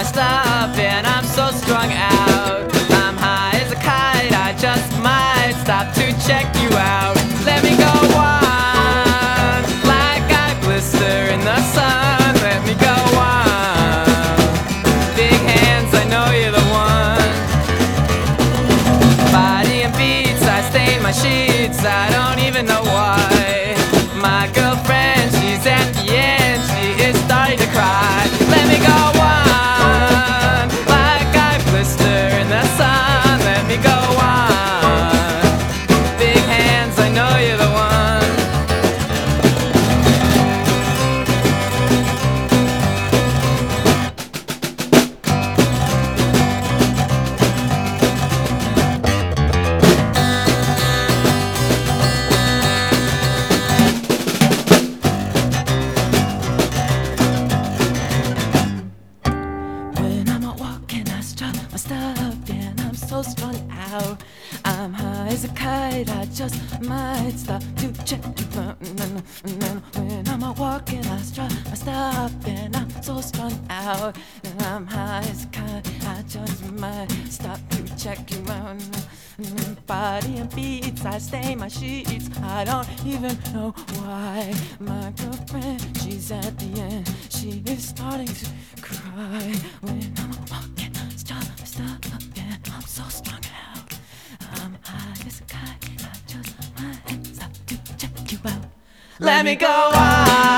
my stuff and I'm so strung out. I'm high as a kite, I just might stop to check you out. Let me go on, like I blister in the sun. Let me go on. Big hands, I know you're the one. Body and beats, I stain my sheets, I don't even know why. So strung out. I'm high as a kite, I just might stop to check you out. When I'm out walking, I stop, my stuff, and I'm so strung out. And I'm high as a kite, I just might stop to check you out. Body and beats, I stain my sheets. I don't even know why. My girlfriend, she's at the end. She is starting to cry when I'm walking. Let me go on.